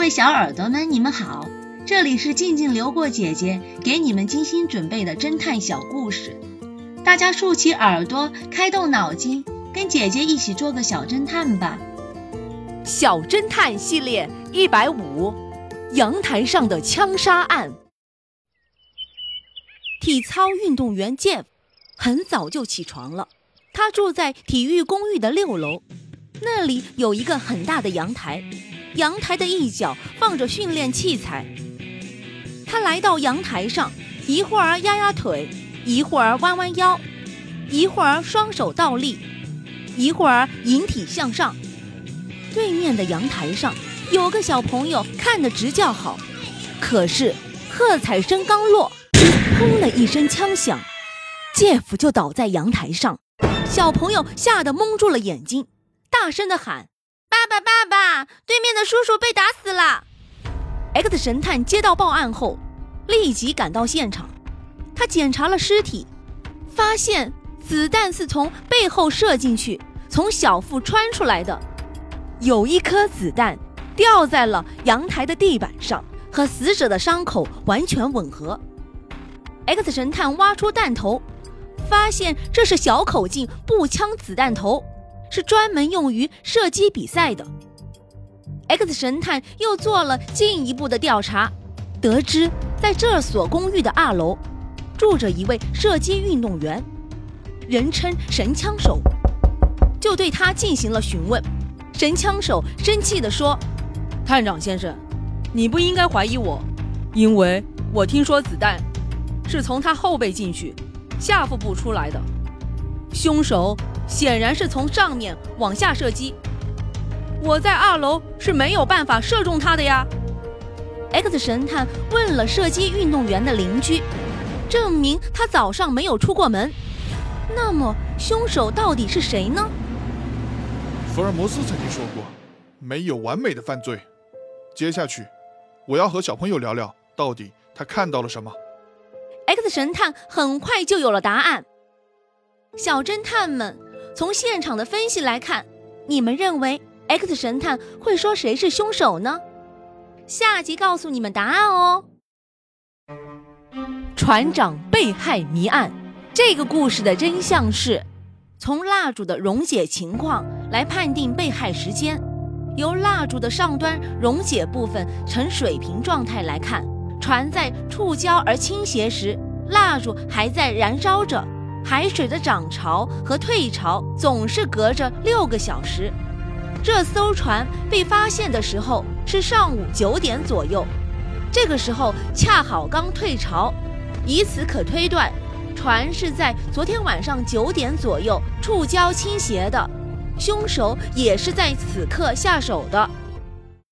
各位小耳朵们，你们好，这里是静静流过姐姐给你们精心准备的侦探小故事，大家竖起耳朵，开动脑筋，跟姐姐一起做个小侦探吧。小侦探系列一百五，阳台上的枪杀案。体操运动员 Jeff 很早就起床了，他住在体育公寓的六楼，那里有一个很大的阳台。阳台的一角放着训练器材。他来到阳台上，一会儿压压腿，一会儿弯弯腰，一会儿双手倒立，一会儿引体向上。对面的阳台上有个小朋友看得直叫好，可是喝彩声刚落，砰的一声枪响，Jeff 就倒在阳台上。小朋友吓得蒙住了眼睛，大声的喊。爸爸，爸，对面的叔叔被打死了。X 神探接到报案后，立即赶到现场。他检查了尸体，发现子弹是从背后射进去，从小腹穿出来的。有一颗子弹掉在了阳台的地板上，和死者的伤口完全吻合。X 神探挖出弹头，发现这是小口径步枪子弹头。是专门用于射击比赛的。X 神探又做了进一步的调查，得知在这所公寓的二楼住着一位射击运动员，人称“神枪手”，就对他进行了询问。神枪手生气地说：“探长先生，你不应该怀疑我，因为我听说子弹是从他后背进去，下腹部出来的，凶手。”显然是从上面往下射击，我在二楼是没有办法射中他的呀。X 神探问了射击运动员的邻居，证明他早上没有出过门。那么凶手到底是谁呢？福尔摩斯曾经说过，没有完美的犯罪。接下去，我要和小朋友聊聊，到底他看到了什么。X 神探很快就有了答案。小侦探们。从现场的分析来看，你们认为 X 神探会说谁是凶手呢？下集告诉你们答案哦。船长被害谜案，这个故事的真相是：从蜡烛的溶解情况来判定被害时间。由蜡烛的上端溶解部分呈水平状态来看，船在触礁而倾斜时，蜡烛还在燃烧着。海水的涨潮和退潮总是隔着六个小时。这艘船被发现的时候是上午九点左右，这个时候恰好刚退潮，以此可推断，船是在昨天晚上九点左右触礁倾斜的，凶手也是在此刻下手的。